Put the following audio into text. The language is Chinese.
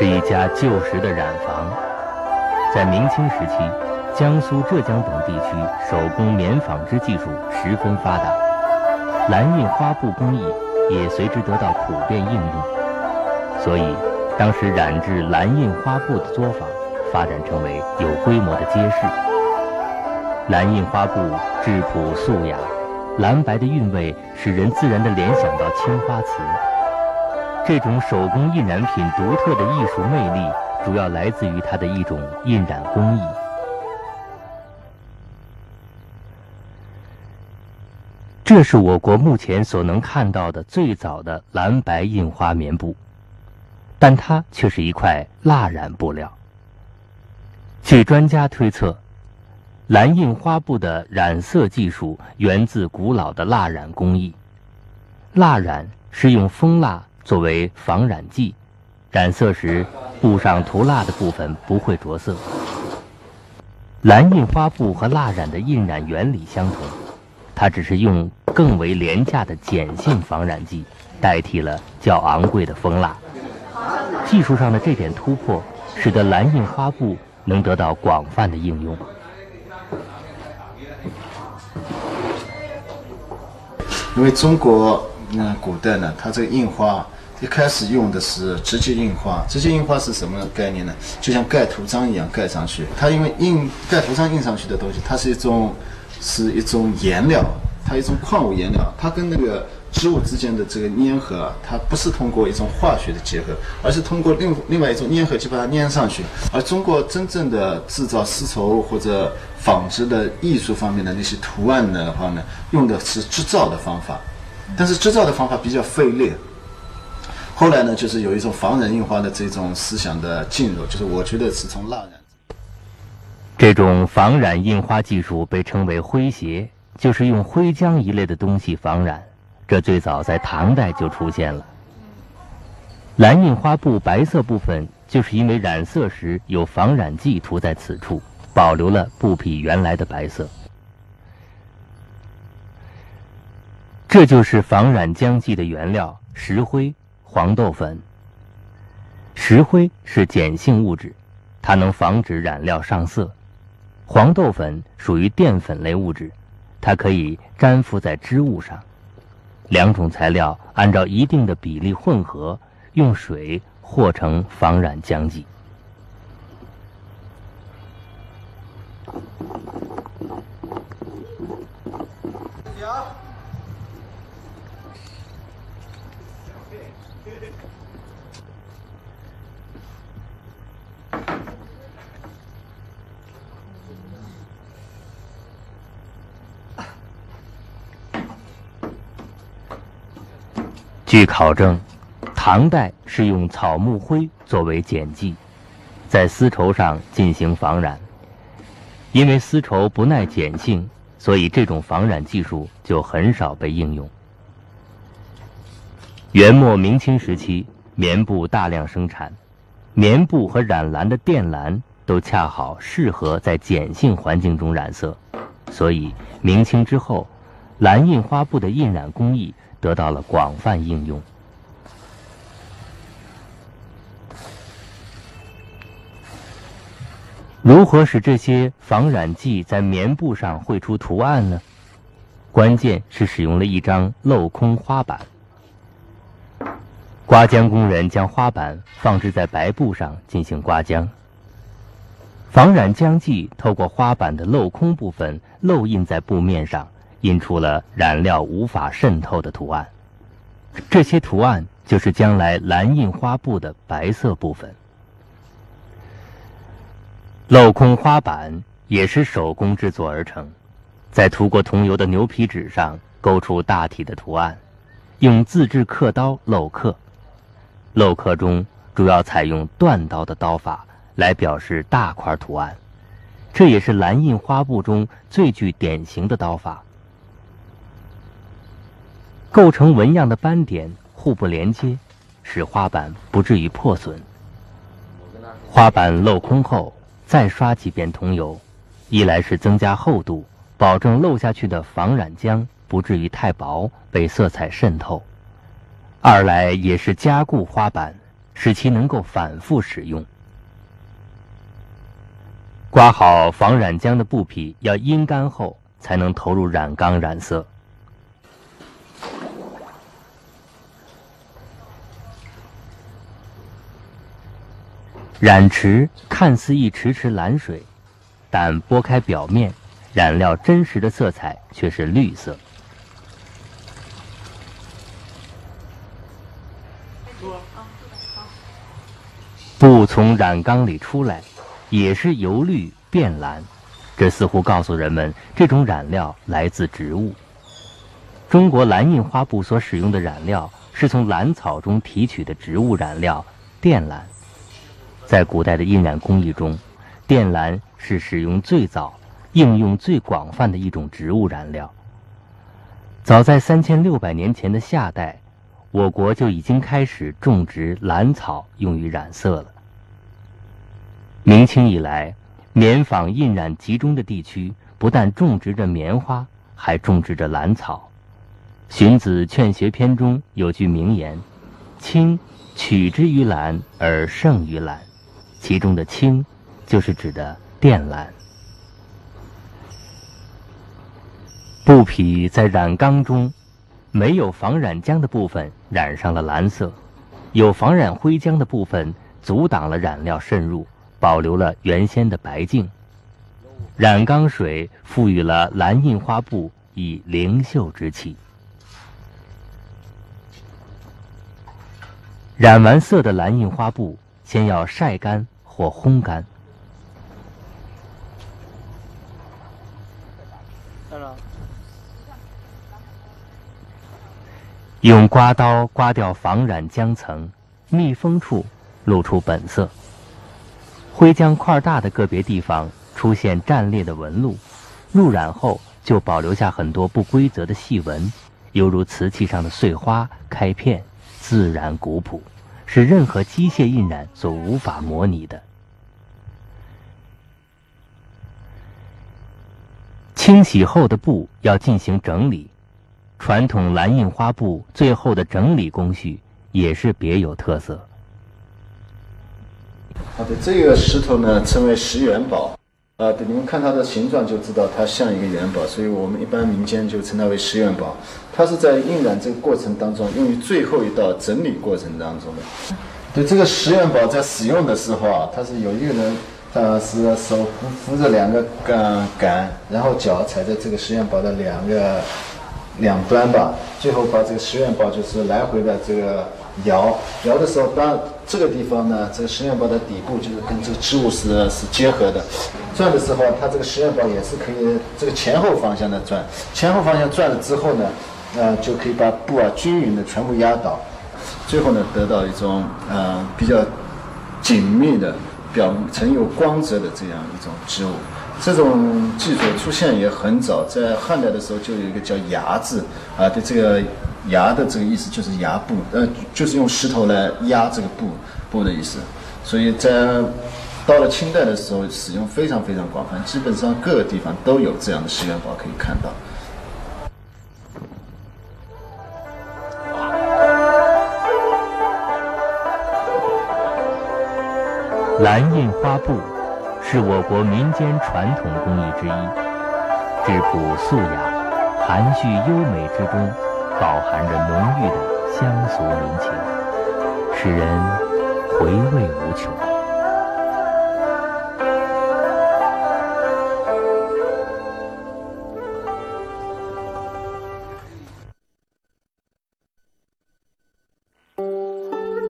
是一家旧时的染坊，在明清时期，江苏、浙江等地区手工棉纺织技术十分发达，蓝印花布工艺也随之得到普遍应用，所以当时染制蓝印花布的作坊发展成为有规模的街市。蓝印花布质朴素雅，蓝白的韵味使人自然地联想到青花瓷。这种手工印染品独特的艺术魅力，主要来自于它的一种印染工艺。这是我国目前所能看到的最早的蓝白印花棉布，但它却是一块蜡染布料。据专家推测，蓝印花布的染色技术源自古老的蜡染工艺。蜡染是用蜂蜡。作为防染剂，染色时布上涂蜡的部分不会着色。蓝印花布和蜡染的印染原理相同，它只是用更为廉价的碱性防染剂代替了较昂贵的蜂蜡。技术上的这点突破，使得蓝印花布能得到广泛的应用。因为中国。那古代呢，它这个印花一开始用的是直接印花。直接印花是什么概念呢？就像盖图章一样盖上去。它因为印盖图章印上去的东西，它是一种是一种颜料，它一种矿物颜料，它跟那个织物之间的这个粘合，它不是通过一种化学的结合，而是通过另另外一种粘合剂把它粘上去。而中国真正的制造丝绸或者纺织的艺术方面的那些图案的话呢，用的是织造的方法。但是织造的方法比较费力。后来呢，就是有一种防染印花的这种思想的进入，就是我觉得是从蜡染。这种防染印花技术被称为灰鞋，就是用灰浆一类的东西防染。这最早在唐代就出现了。蓝印花布白色部分，就是因为染色时有防染剂涂在此处，保留了布匹原来的白色。这就是防染浆剂的原料石灰、黄豆粉。石灰是碱性物质，它能防止染料上色；黄豆粉属于淀粉类物质，它可以粘附在织物上。两种材料按照一定的比例混合，用水和成防染浆剂。据考证，唐代是用草木灰作为碱剂，在丝绸上进行防染。因为丝绸不耐碱性，所以这种防染技术就很少被应用。元末明清时期，棉布大量生产，棉布和染蓝的靛蓝都恰好适合在碱性环境中染色，所以明清之后，蓝印花布的印染工艺。得到了广泛应用。如何使这些防染剂在棉布上绘出图案呢？关键是使用了一张镂空花板。刮浆工人将花板放置在白布上进行刮浆，防染浆剂透过花板的镂空部分漏印在布面上。印出了染料无法渗透的图案，这些图案就是将来蓝印花布的白色部分。镂空花板也是手工制作而成，在涂过桐油的牛皮纸上勾出大体的图案，用自制刻刀镂刻。镂刻中主要采用断刀的刀法来表示大块图案，这也是蓝印花布中最具典型的刀法。构成纹样的斑点互不连接，使花板不至于破损。花板镂空后，再刷几遍桐油，一来是增加厚度，保证漏下去的防染浆不至于太薄被色彩渗透；二来也是加固花板，使其能够反复使用。刮好防染浆的布匹要阴干后才能投入染缸染色。染池看似一池池蓝水，但拨开表面，染料真实的色彩却是绿色。布从染缸里出来，也是由绿变蓝，这似乎告诉人们这种染料来自植物。中国蓝印花布所使用的染料是从蓝草中提取的植物染料靛蓝。在古代的印染工艺中，靛蓝是使用最早、应用最广泛的一种植物染料。早在三千六百年前的夏代，我国就已经开始种植蓝草用于染色了。明清以来，棉纺印染集中的地区不但种植着棉花，还种植着蓝草。《荀子·劝学篇》中有句名言：“青，取之于蓝而胜于蓝。”其中的青，就是指的靛蓝。布匹在染缸中，没有防染浆的部分染上了蓝色，有防染灰浆的部分阻挡了染料渗入，保留了原先的白净。染缸水赋予了蓝印花布以灵秀之气。染完色的蓝印花布。先要晒干或烘干，用刮刀刮掉防染浆层，密封处露出本色。灰浆块大的个别地方出现战裂的纹路，入染后就保留下很多不规则的细纹，犹如瓷器上的碎花开片，自然古朴。是任何机械印染所无法模拟的。清洗后的布要进行整理，传统蓝印花布最后的整理工序也是别有特色。好的，这个石头呢称为石元宝。啊，对，你们看它的形状就知道它像一个元宝，所以我们一般民间就称它为石元宝。它是在印染这个过程当中，用于最后一道整理过程当中的。对，这个石元宝在使用的时候啊，它是有一个人，他是手扶扶着两个杆杆，然后脚踩在这个石元宝的两个两端吧，最后把这个石元宝就是来回的这个。摇摇的时候，当这个地方呢，这个石元宝的底部就是跟这个织物是是结合的。转的时候，它这个石元宝也是可以这个前后方向的转，前后方向转了之后呢，呃，就可以把布啊均匀的全部压倒，最后呢得到一种呃比较紧密的表层有光泽的这样一种织物。这种技术出现也很早，在汉代的时候就有一个叫“牙”字啊，对这个。牙的这个意思就是牙布，呃，就是用石头来压这个布布的意思。所以在到了清代的时候，使用非常非常广泛，基本上各个地方都有这样的石元宝可以看到。蓝印花布是我国民间传统工艺之一，质朴素雅，含蓄优美之中。饱含着浓郁的乡俗民情，使人回味无穷。